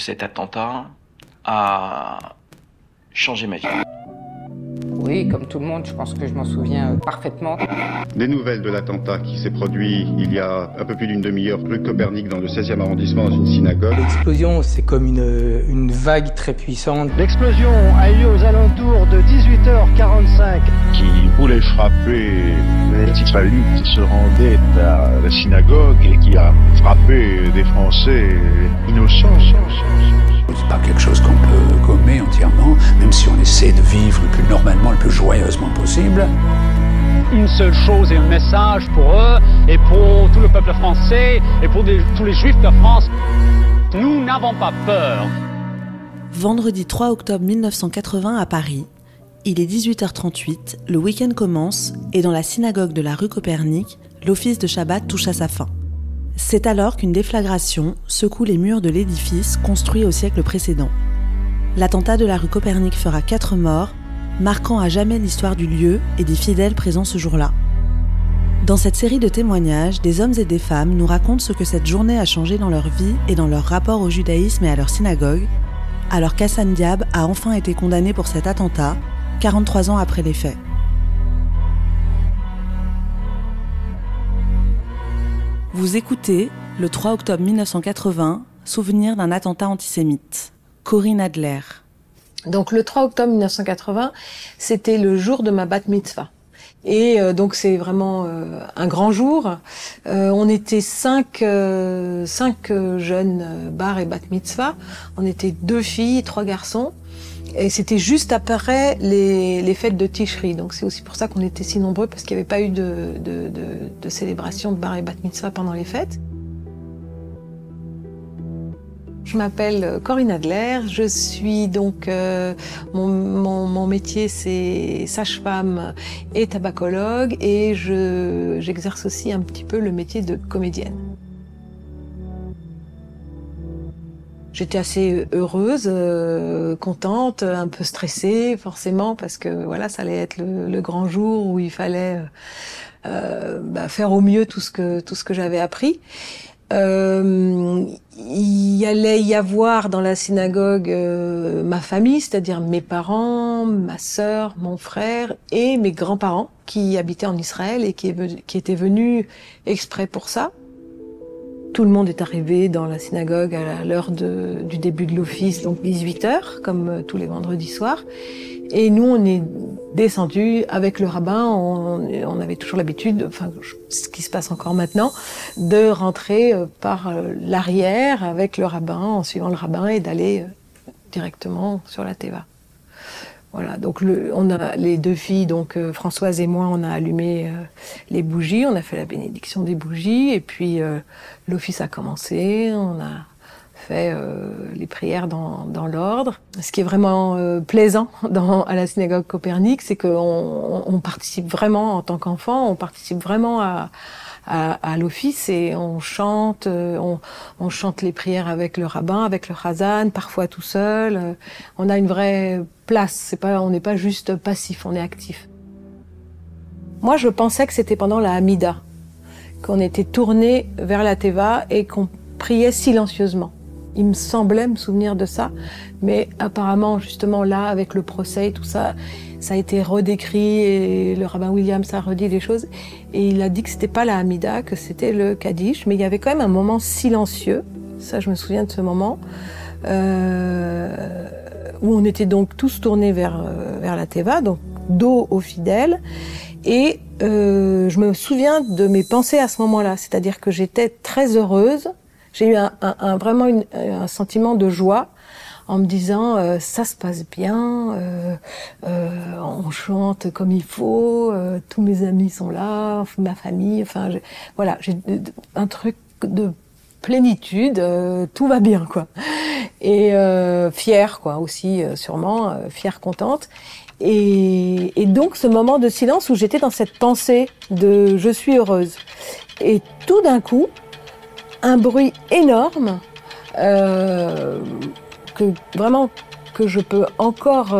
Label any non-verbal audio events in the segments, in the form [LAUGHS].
Cet attentat a changé ma vie. Oui, comme tout le monde, je pense que je m'en souviens parfaitement. Des nouvelles de l'attentat qui s'est produit il y a un peu plus d'une demi-heure rue Copernic dans le 16e arrondissement dans une synagogue. L'explosion, c'est comme une, une vague très puissante. L'explosion a eu lieu aux alentours de 18h45. Qui voulait frapper les Israélites qui se rendaient à la synagogue et qui a frappé des Français innocents. C'est pas quelque chose qu'on peut entièrement, même si on essaie de vivre le plus normalement, le plus joyeusement possible. Une seule chose et un message pour eux et pour tout le peuple français et pour des, tous les juifs de France. Nous n'avons pas peur. Vendredi 3 octobre 1980 à Paris, il est 18h38, le week-end commence et dans la synagogue de la rue Copernic, l'office de Shabbat touche à sa fin. C'est alors qu'une déflagration secoue les murs de l'édifice construit au siècle précédent. L'attentat de la rue Copernic fera quatre morts, marquant à jamais l'histoire du lieu et des fidèles présents ce jour-là. Dans cette série de témoignages, des hommes et des femmes nous racontent ce que cette journée a changé dans leur vie et dans leur rapport au judaïsme et à leur synagogue, alors qu'Hassan Diab a enfin été condamné pour cet attentat, 43 ans après les faits. Vous écoutez, le 3 octobre 1980, Souvenir d'un attentat antisémite. Corinne Adler. Donc le 3 octobre 1980, c'était le jour de ma bat mitzvah. Et euh, donc c'est vraiment euh, un grand jour. Euh, on était cinq, cinq jeunes bar et bat mitzvah. On était deux filles, trois garçons. Et c'était juste après les, les, fêtes de Tishri. Donc c'est aussi pour ça qu'on était si nombreux, parce qu'il n'y avait pas eu de, de, de, de, célébration de bar et bat mitzvah pendant les fêtes. Je m'appelle Corinne Adler, je suis donc, euh, mon, mon, mon, métier c'est sage-femme et tabacologue et j'exerce aussi un petit peu le métier de comédienne. J'étais assez heureuse, euh, contente, un peu stressée forcément parce que voilà, ça allait être le, le grand jour où il fallait euh, bah, faire au mieux tout ce que tout ce que j'avais appris. Euh, il allait y avoir dans la synagogue euh, ma famille, c'est-à-dire mes parents, ma sœur, mon frère et mes grands-parents qui habitaient en Israël et qui, qui étaient venus exprès pour ça. Tout le monde est arrivé dans la synagogue à l'heure du début de l'office, donc 18 heures, comme euh, tous les vendredis soirs. Et nous, on est descendu avec le rabbin. On, on avait toujours l'habitude, enfin, ce qui se passe encore maintenant, de rentrer euh, par euh, l'arrière avec le rabbin, en suivant le rabbin, et d'aller directement sur la Teva. Voilà, donc le, on a les deux filles, donc euh, Françoise et moi, on a allumé euh, les bougies, on a fait la bénédiction des bougies, et puis euh, l'office a commencé, on a fait les prières dans, dans l'ordre. Ce qui est vraiment plaisant [LAUGHS] dans, à la synagogue Copernic, c'est qu'on on participe vraiment en tant qu'enfant, on participe vraiment à, à l'office et on chante, on, on, chante les prières avec le rabbin, avec le chazan, parfois tout seul. On a une vraie place. C'est pas, on n'est pas juste passif, on est actif. Moi, je pensais que c'était pendant la Hamida, qu'on était tourné vers la Teva et qu'on priait silencieusement. Il me semblait me souvenir de ça, mais apparemment, justement, là, avec le procès tout ça, ça a été redécrit et le rabbin Williams a redit des choses. Et il a dit que c'était pas la Hamida, que c'était le Kaddish, mais il y avait quand même un moment silencieux. Ça, je me souviens de ce moment. Euh, où on était donc tous tournés vers, euh, vers la Teva, donc dos aux fidèles. Et euh, je me souviens de mes pensées à ce moment-là, c'est-à-dire que j'étais très heureuse. J'ai eu un, un, vraiment une, un sentiment de joie en me disant euh, ça se passe bien, euh, euh, on chante comme il faut, euh, tous mes amis sont là, ma famille, enfin voilà, j'ai un truc de plénitude, euh, tout va bien quoi. Et euh, fière quoi aussi sûrement, fière, contente. Et, et, donc ce moment de silence où j'étais dans cette pensée de je suis heureuse. Et tout d'un coup, un bruit énorme euh, que vraiment que je peux encore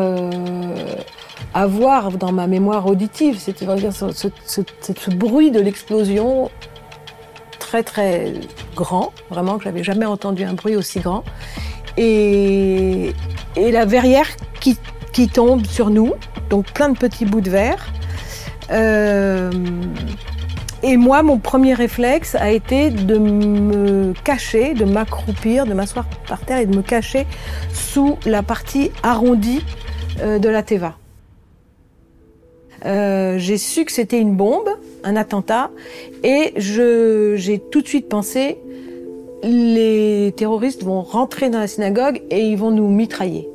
avoir dans ma mémoire auditive, c'est-à-dire ce, bruit de l'explosion très très grand, vraiment que j'avais jamais entendu un bruit aussi grand. et, la verrière qui, qui tombe sur nous, donc plein de petits bouts de verre. Euh, et moi, mon premier réflexe a été de me cacher, de m'accroupir, de m'asseoir par terre et de me cacher sous la partie arrondie euh, de la Teva. Euh, j'ai su que c'était une bombe, un attentat, et j'ai tout de suite pensé, les terroristes vont rentrer dans la synagogue et ils vont nous mitrailler.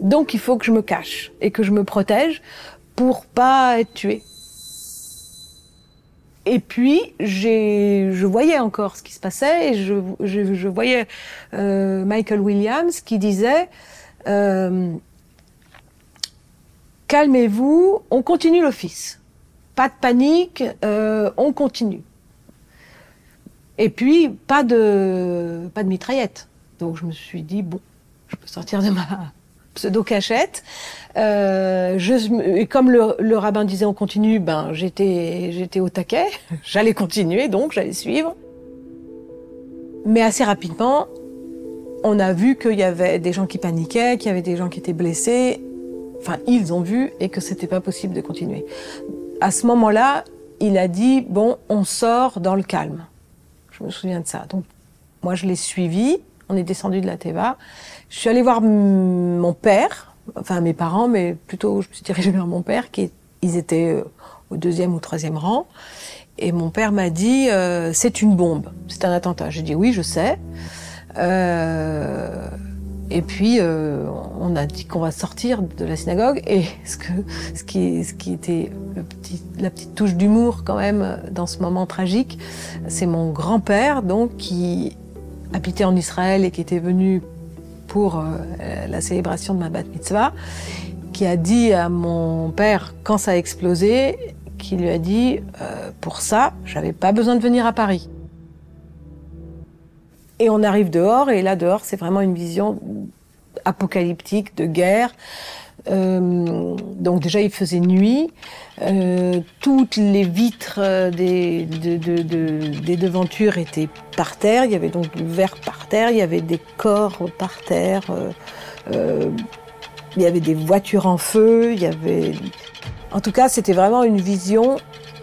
Donc il faut que je me cache et que je me protège pour pas être tué. Et puis, je voyais encore ce qui se passait et je, je, je voyais euh, Michael Williams qui disait euh, Calmez-vous, on continue l'office. Pas de panique, euh, on continue. Et puis, pas de, pas de mitraillette. Donc, je me suis dit Bon, je peux sortir de ma pseudo-cachette. Euh, et comme le, le, rabbin disait on continue, ben j'étais j'étais au taquet, [LAUGHS] j'allais continuer donc j'allais suivre. Mais assez rapidement, on a vu qu'il y avait des gens qui paniquaient, qu'il y avait des gens qui étaient blessés. Enfin, ils ont vu et que c'était pas possible de continuer. À ce moment-là, il a dit bon, on sort dans le calme. Je me souviens de ça. Donc moi je l'ai suivi. On est descendu de la Teva. Je suis allée voir mon père, enfin mes parents, mais plutôt je me suis dirigée vers mon père, qui ils étaient euh, au deuxième ou troisième rang. Et mon père m'a dit euh, c'est une bombe, c'est un attentat. J'ai dit oui, je sais. Euh, et puis euh, on a dit qu'on va sortir de la synagogue. Et ce que ce qui ce qui était la petite touche d'humour quand même dans ce moment tragique, c'est mon grand-père donc qui habitait en Israël et qui était venu pour euh, la célébration de ma bat mitzvah, qui a dit à mon père, quand ça a explosé, qui lui a dit, euh, pour ça, j'avais pas besoin de venir à Paris. Et on arrive dehors, et là dehors, c'est vraiment une vision apocalyptique de guerre. Euh, donc déjà, il faisait nuit. Euh, toutes les vitres de, des devantures étaient par terre. Il y avait donc du verre par terre. Il y avait des corps par terre. Euh, euh, il y avait des voitures en feu. En tout cas, c'était vraiment une vision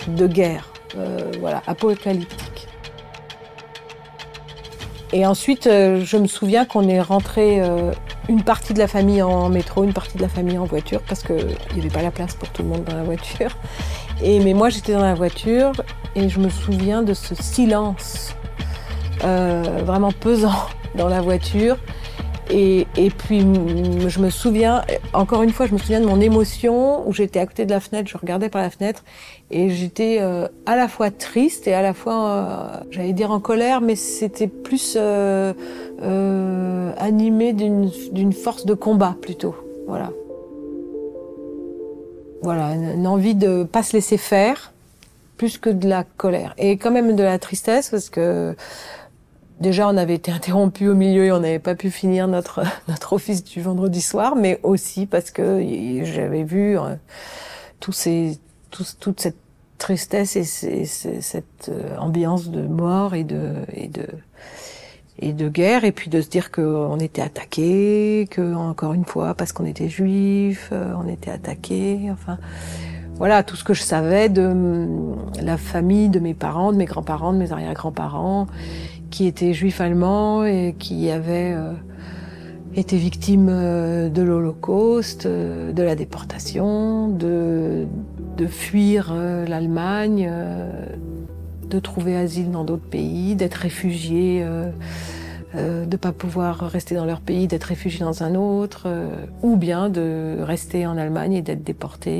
de guerre, euh, voilà, apocalyptique. Et ensuite, euh, je me souviens qu'on est rentré euh, une partie de la famille en métro, une partie de la famille en voiture, parce qu'il n'y avait pas la place pour tout le monde dans la voiture. Et, mais moi, j'étais dans la voiture et je me souviens de ce silence euh, vraiment pesant [LAUGHS] dans la voiture. Et, et, puis, je me souviens, encore une fois, je me souviens de mon émotion où j'étais à côté de la fenêtre, je regardais par la fenêtre et j'étais euh, à la fois triste et à la fois, euh, j'allais dire en colère, mais c'était plus euh, euh animé d'une force de combat plutôt. Voilà. Voilà, une envie de pas se laisser faire plus que de la colère et quand même de la tristesse parce que Déjà, on avait été interrompu au milieu et on n'avait pas pu finir notre [LAUGHS] notre office du vendredi soir, mais aussi parce que j'avais vu euh, ces tout, toute cette tristesse et cette euh, ambiance de mort et de et de et de guerre et puis de se dire qu'on était attaqué, que encore une fois parce qu'on était juif, euh, on était attaqué, enfin voilà tout ce que je savais de hum, la famille de mes parents, de mes grands-parents, de mes arrière-grands-parents qui était juif allemand et qui avait euh, été victime euh, de l'Holocauste, euh, de la déportation, de, de fuir euh, l'Allemagne, de trouver asile dans d'autres pays, d'être réfugié, euh, de ne pas pouvoir rester dans leur pays, d'être réfugié dans un autre, ou bien de rester en Allemagne et d'être déporté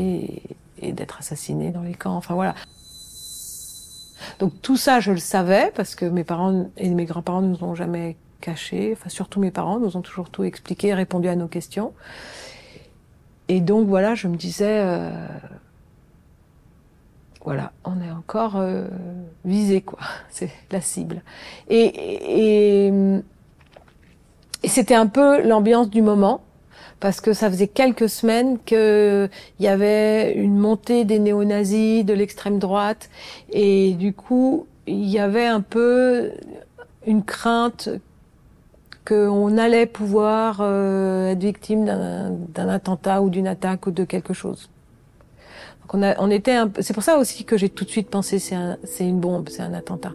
et, et d'être assassiné dans les camps. Enfin voilà. Donc tout ça, je le savais parce que mes parents et mes grands-parents nous ont jamais caché. Enfin, surtout mes parents nous ont toujours tout expliqué, répondu à nos questions. Et donc voilà, je me disais, euh, voilà, on est encore euh, visé quoi. [LAUGHS] C'est la cible. Et, et c'était un peu l'ambiance du moment parce que ça faisait quelques semaines qu'il y avait une montée des néo-nazis, de l'extrême droite, et du coup, il y avait un peu une crainte qu'on allait pouvoir euh, être victime d'un attentat ou d'une attaque ou de quelque chose. Donc on, a, on était c'est pour ça aussi que j'ai tout de suite pensé c'est une bombe, c'est un attentat,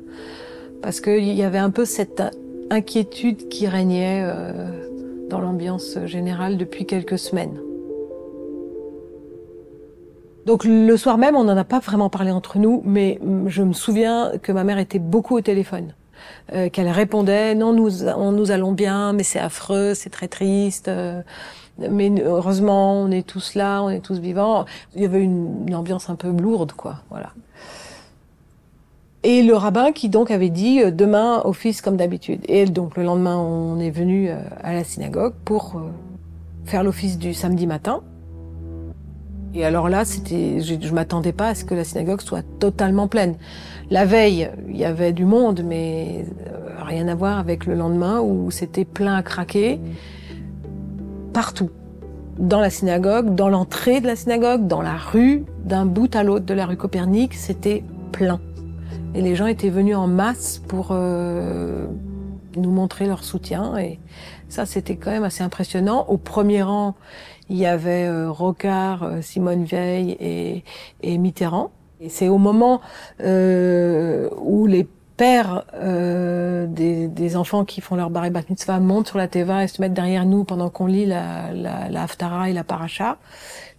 parce qu'il y avait un peu cette inquiétude qui régnait euh, dans l'ambiance générale depuis quelques semaines. Donc le soir même, on n'en a pas vraiment parlé entre nous, mais je me souviens que ma mère était beaucoup au téléphone. Euh, qu'elle répondait non nous nous allons bien mais c'est affreux c'est très triste euh, mais heureusement on est tous là on est tous vivants il y avait une, une ambiance un peu lourde quoi voilà et le rabbin qui donc avait dit euh, demain office comme d'habitude et donc le lendemain on est venu à la synagogue pour faire l'office du samedi matin et alors là, c'était, je, je m'attendais pas à ce que la synagogue soit totalement pleine. La veille, il y avait du monde, mais euh, rien à voir avec le lendemain où c'était plein à craquer partout. Dans la synagogue, dans l'entrée de la synagogue, dans la rue, d'un bout à l'autre de la rue Copernic, c'était plein. Et les gens étaient venus en masse pour euh, nous montrer leur soutien. Et ça, c'était quand même assez impressionnant. Au premier rang, il y avait euh, Rocard, euh, Simone Veil et, et Mitterrand. Et c'est au moment euh, où les pères euh, des, des, enfants qui font leur bar bat mitzvah montent sur la teva et se mettent derrière nous pendant qu'on lit la, la, la Haftara et la Paracha,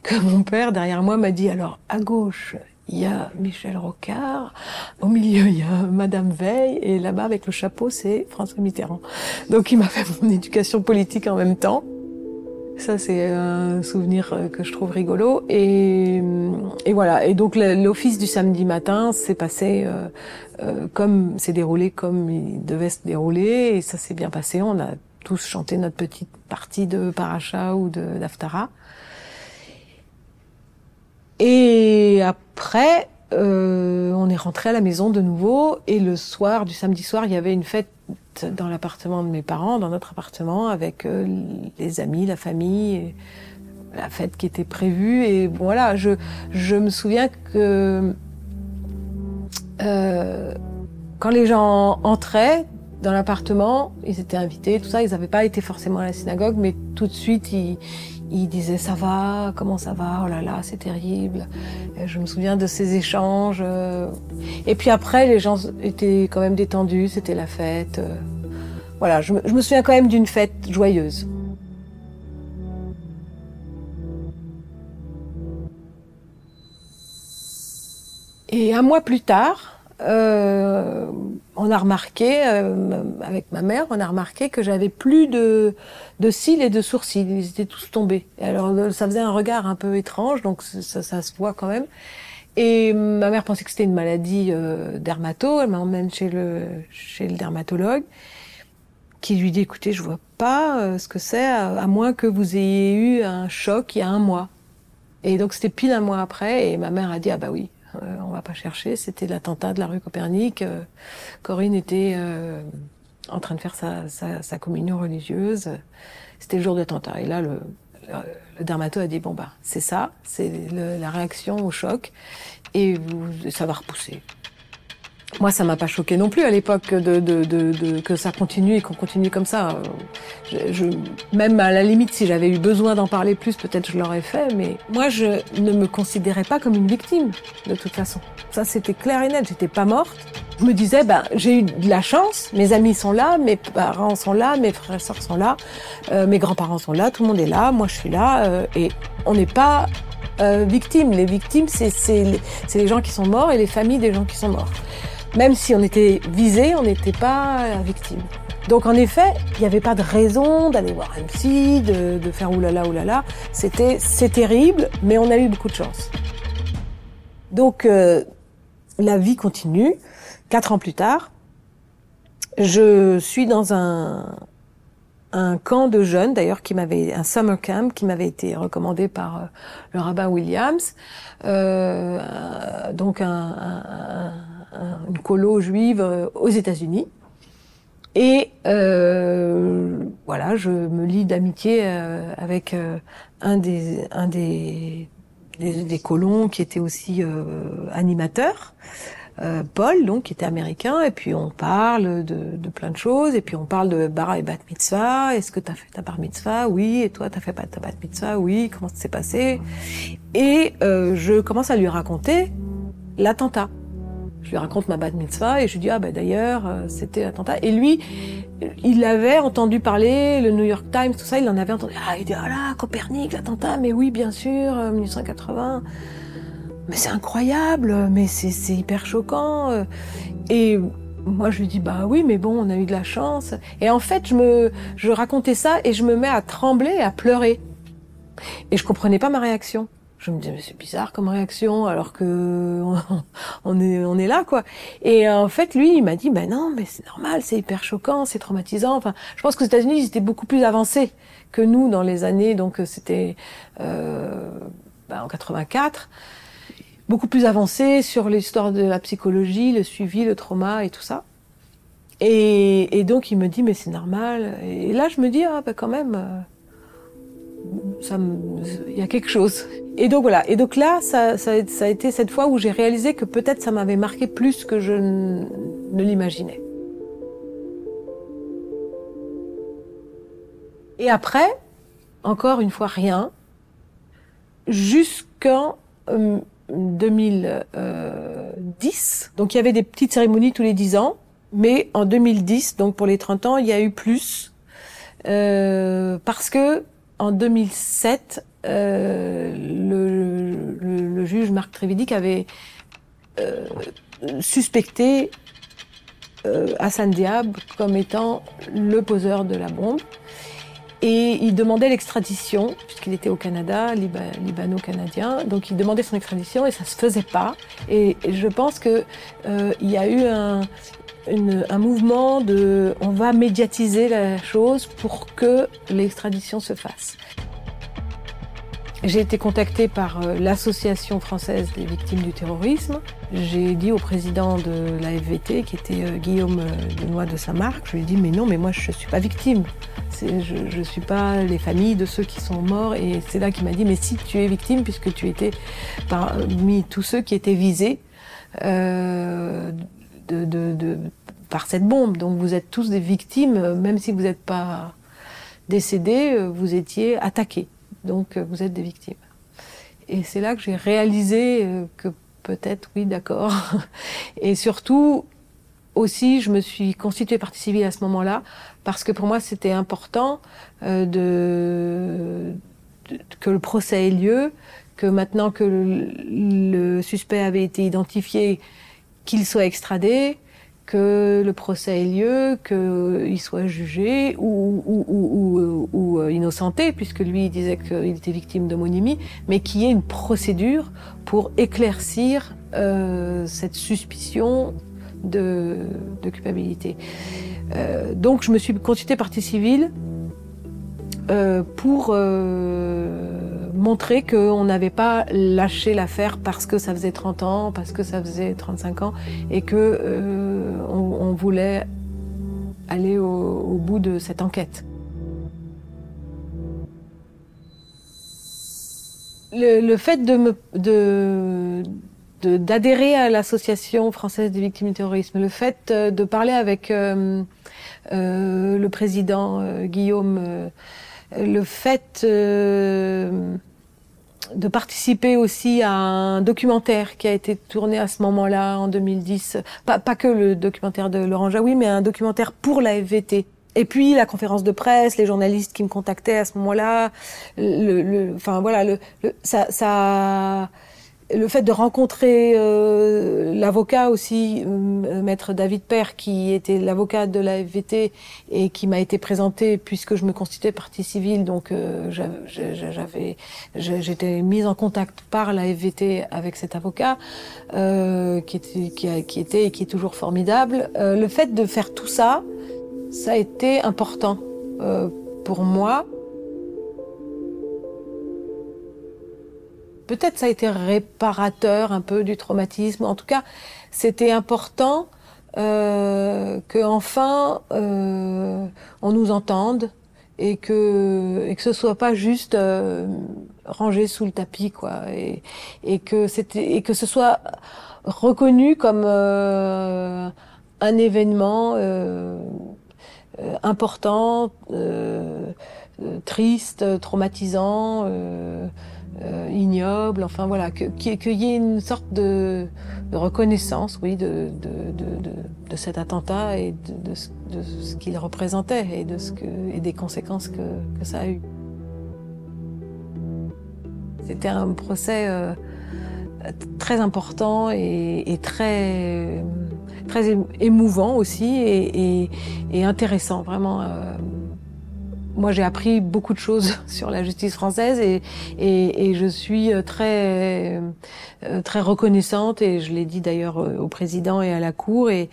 que mon père derrière moi m'a dit alors à gauche il y a Michel Rocard, au milieu il y a Madame Veil et là-bas avec le chapeau c'est François Mitterrand. Donc il m'a fait mon éducation politique en même temps. Ça, c'est un souvenir euh, que je trouve rigolo. Et, et voilà. Et donc, l'office du samedi matin s'est passé euh, euh, comme s'est déroulé comme il devait se dérouler. Et ça s'est bien passé. On a tous chanté notre petite partie de paracha ou de d'Aftara. Et après, euh, on est rentré à la maison de nouveau et le soir du samedi soir, il y avait une fête dans l'appartement de mes parents, dans notre appartement, avec euh, les amis, la famille, la fête qui était prévue. Et voilà, je, je me souviens que euh, quand les gens entraient dans l'appartement, ils étaient invités, tout ça, ils n'avaient pas été forcément à la synagogue, mais tout de suite, ils, il disait ça va, comment ça va, oh là là, c'est terrible. je me souviens de ces échanges. Euh. Et puis après, les gens étaient quand même détendus, c'était la fête. Euh. Voilà, je me, souviens quand même d'une fête joyeuse. Et un mois plus tard, euh, on a remarqué, euh, avec ma mère, on a remarqué que j'avais plus de, de cils et de sourcils. Ils étaient tous tombés. alors, euh, ça faisait un regard un peu étrange, donc ça, ça se voit quand même. Et ma mère pensait que c'était une maladie euh, dermato. Elle m'emmène chez le, chez le dermatologue, qui lui dit, écoutez, je vois pas euh, ce que c'est, à, moins que vous ayez eu un choc il y a un mois. Et donc, c'était pile un mois après, et ma mère a dit, ah bah oui, euh, on va pas chercher, c'était l'attentat de la rue Copernic. Euh, Corinne était euh, en train de faire sa, sa, communion religieuse. C'était le jour de l'attentat. Et là, le, le, a dit bon bah c'est ça, c'est la réaction au choc, et ça va repousser. Moi, ça m'a pas choqué non plus à l'époque de, de, de, que ça continue et qu'on continue comme ça. Je, même à la limite, si j'avais eu besoin d'en parler plus, peut-être je l'aurais fait. Mais moi, je ne me considérais pas comme une victime, de toute façon. Ça, c'était clair et net. J'étais pas morte. Je me disais, ben, j'ai eu de la chance. Mes amis sont là, mes parents sont là, mes frères et sœurs sont là, euh, mes grands-parents sont là, tout le monde est là, moi je suis là, euh, et on n'est pas euh, victimes. Les victimes, c'est les gens qui sont morts et les familles des gens qui sont morts. Même si on était visé, on n'était pas victime. Donc en effet, il n'y avait pas de raison d'aller voir un psy, de, de faire oulala oulala. C'était c'est terrible, mais on a eu beaucoup de chance. Donc euh, la vie continue. Quatre ans plus tard, je suis dans un un camp de jeunes, d'ailleurs, qui m'avait un summer camp qui m'avait été recommandé par euh, le rabbin Williams, euh, donc un, un, une colo juive euh, aux États-Unis. Et euh, voilà, je me lie d'amitié euh, avec euh, un des un des, des, des, colons qui était aussi animateur Paul, donc, qui était américain, et puis on parle de, plein de choses, et puis on parle de bara et bat mitzvah. Est-ce que tu as fait ta bar mitzvah? Oui. Et toi, t'as fait ta bat mitzvah? Oui. Comment ça s'est passé? Et je commence à lui raconter l'attentat. Je lui raconte ma bat mitzvah et je lui dis ah ben d'ailleurs euh, c'était l'attentat. Et lui, il avait entendu parler le New York Times, tout ça, il en avait entendu. Ah il dit ah là Copernic l'attentat, mais oui bien sûr, 1980 mais c'est incroyable, mais c'est hyper choquant. Et moi, je lui dis, bah oui, mais bon, on a eu de la chance. Et en fait, je me, je racontais ça et je me mets à trembler, à pleurer. Et je comprenais pas ma réaction. Je me disais, mais c'est bizarre comme réaction, alors que [LAUGHS] on est, on est là, quoi. Et en fait, lui, il m'a dit, ben non, mais c'est normal, c'est hyper choquant, c'est traumatisant. Enfin, je pense que aux États-Unis, ils étaient beaucoup plus avancés que nous dans les années, donc c'était euh, ben, en 84 beaucoup plus avancé sur l'histoire de la psychologie, le suivi, le trauma et tout ça. Et, donc il me dit mais c'est normal. Et là je me dis ah ben quand même, euh, il y a quelque chose. Et donc voilà. Et donc là ça, ça, a été cette fois où j'ai réalisé que peut-être ça m'avait marqué plus que je ne l'imaginais. Et après, encore une fois rien, jusqu'en euh, 2010. Donc il y avait des petites cérémonies tous les 10 ans, mais en 2010, donc pour les 30 ans, il y a eu plus euh, parce que en 2007, euh, le, juge Marc Trévidic avait euh, suspecté Hassan Diab comme étant le poseur de la bombe. Et il demandait l'extradition, puisqu'il était au Canada, libano-canadien. Donc il demandait son extradition et ça se faisait pas. Et, je pense que euh, il y a eu un, un mouvement de, on va médiatiser la chose pour que l'extradition se fasse. J'ai été contactée par euh, l'Association française des victimes du terrorisme. J'ai dit au président de la FVT, qui était euh, Guillaume euh, Benoît de Saint-Marc, je lui ai dit mais non, mais moi je ne suis pas victime. Je ne suis pas les familles de ceux qui sont morts. Et c'est là qu'il m'a dit mais si tu es victime, puisque tu étais parmi tous ceux qui étaient visés euh, de, de, de, par cette bombe. Donc vous êtes tous des victimes, même si vous n'êtes pas décédés, vous étiez attaqués. Donc euh, vous êtes des victimes. Et c'est là que j'ai réalisé euh, que peut-être, oui, d'accord. [LAUGHS] Et surtout, aussi, je me suis constituée partie civile à ce moment-là, parce que pour moi, c'était important euh, de, que le procès ait lieu, que maintenant que le suspect avait été identifié, qu'il soit extradé, que le procès ait lieu, qu'il soit jugé ou, ou, ou, euh, innocenté, puisque lui disait qu'il était victime d'homonymie, mais qu'il y ait une procédure pour éclaircir euh, cette suspicion de, culpabilité. Euh, donc je me suis consultée partie civile pour montrer qu'on n'avait pas lâché l'affaire parce que ça faisait 30 ans, parce que ça faisait 35 ans, et que euh, on, voulait aller au, bout de cette enquête. Le, fait de d'adhérer à l'association française des victimes du terrorisme, le fait de parler avec le président Guillaume le fait euh, de participer aussi à un documentaire qui a été tourné à ce moment-là en 2010, pas, pas que le documentaire de Laurent Jaoui, mais un documentaire pour la FVT. Et puis la conférence de presse, les journalistes qui me contactaient à ce moment-là, le, le, enfin voilà, le, ça, ça le fait de rencontrer euh, l'avocat aussi, euh, maître David Père, qui était l'avocat de la FVT et qui m'a été présenté puisque je me constituais partie civile, donc euh, j'avais, j'étais mise en contact par la FVT avec cet avocat qui était, qui, qui était et qui est toujours formidable. le fait de faire tout ça, ça a été important pour moi. Peut-être ça a été réparateur un peu du traumatisme. En tout cas, c'était important euh, que enfin euh, on nous entende et que et que ce soit pas juste euh, rangé sous le tapis quoi et, et que c'était et que ce soit reconnu comme euh, un événement euh, euh, important, triste, traumatisant, ignoble. Enfin voilà, qu'il y ait une sorte de, reconnaissance, oui, de, de, cet attentat et de, ce qu'il représentait et de ce que et des conséquences que, que ça a eu. C'était un procès très important et, très, très émouvant aussi et, intéressant, vraiment. Euh, moi, j'ai appris beaucoup de choses [LAUGHS] sur la justice française et, et, je suis très, euh, très reconnaissante et je l'ai dit d'ailleurs au président et à la cour et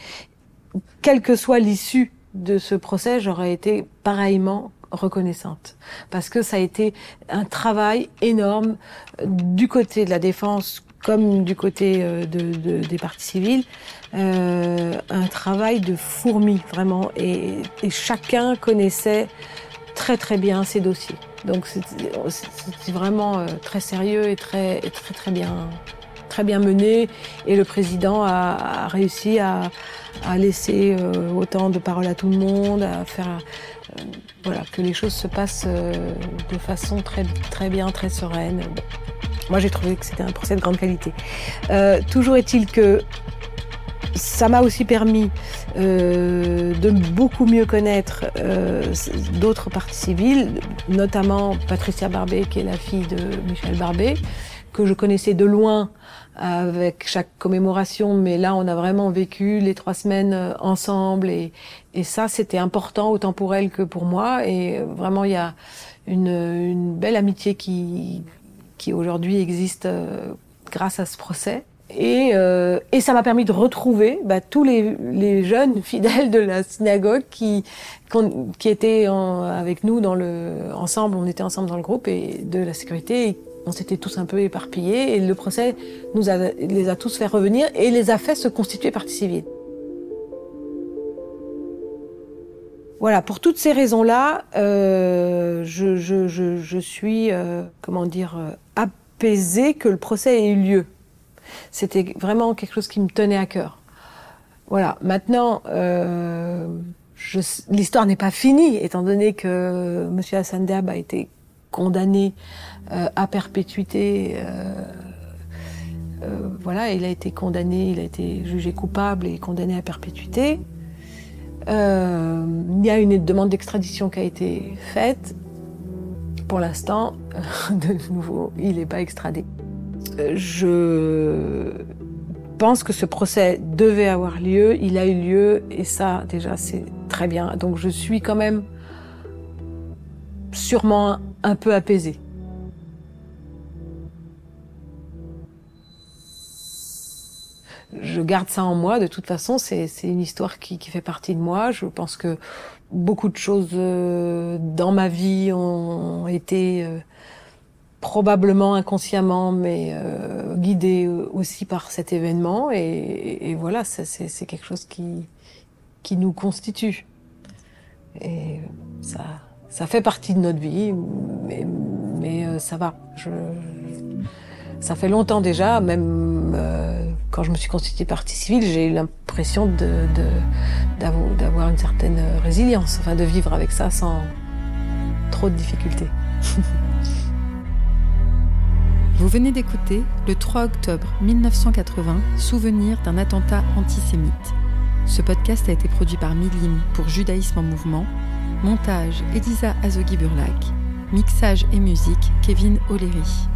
quelle que soit l'issue de ce procès, j'aurais été pareillement reconnaissante. Parce que ça a été un travail énorme du côté de la défense comme du côté euh, de, des partis civils, euh, un travail de fourmi vraiment, et, chacun connaissait très très bien ses dossiers. Donc c'est vraiment euh, très sérieux et très très très bien très bien mené et le président a, réussi à, laisser autant de paroles à tout le monde, à faire voilà que les choses se passent de façon très très bien, très sereine. Moi, j'ai trouvé que c'était un procès de grande qualité. Euh, toujours est-il que ça m'a aussi permis euh, de beaucoup mieux connaître euh, d'autres parties civiles, notamment Patricia Barbet, qui est la fille de Michel Barbet, que je connaissais de loin avec chaque commémoration, mais là on a vraiment vécu les trois semaines ensemble et, et ça c'était important autant pour elle que pour moi et vraiment il y a une, une belle amitié qui, qui aujourd'hui existe euh, grâce à ce procès. Et, euh, et ça m'a permis de retrouver bah, tous les, les, jeunes [LAUGHS] fidèles de la synagogue qui, qui étaient avec nous dans le, ensemble, on était ensemble dans le groupe et de la sécurité. On s'était tous un peu éparpillés et le procès nous a, les a tous fait revenir et les a fait se constituer partie civile. Voilà, pour toutes ces raisons-là, euh, je, je, je, je, suis, euh, comment dire, euh, apaisée que le procès ait eu lieu. C'était vraiment quelque chose qui me tenait à cœur. Voilà, maintenant, euh, l'histoire n'est pas finie, étant donné que M. Hassan Diab a été condamné euh, à perpétuité. Euh, voilà, il a été condamné, il a été jugé coupable et condamné à perpétuité. Euh, il y a une demande d'extradition qui a été faite. Pour l'instant, [LAUGHS] de nouveau, il n'est pas extradé. Je pense que ce procès devait avoir lieu, il a eu lieu, et ça, déjà, c'est très bien. Donc je suis quand même sûrement un peu apaisée. je garde ça en moi. De toute façon, c'est une histoire qui, qui, fait partie de moi. Je pense que beaucoup de choses euh, dans ma vie ont été euh, probablement inconsciemment, mais euh, guidées aussi par cet événement. Et, et voilà, c'est quelque chose qui, qui nous constitue. Et ça, ça fait partie de notre vie, mais, mais ça va. Je, ça fait longtemps déjà, même euh, quand je me suis constituée partie civile, j'ai eu l'impression de, d'avoir une certaine résilience, enfin de vivre avec ça sans trop de difficultés. [LAUGHS] Vous venez d'écouter le 3 octobre 1980, souvenir d'un attentat antisémite. Ce podcast a été produit par Milim pour Judaïsme en mouvement. Montage Elisa Azogi-Burlac. Mixage et musique Kevin O'Leary.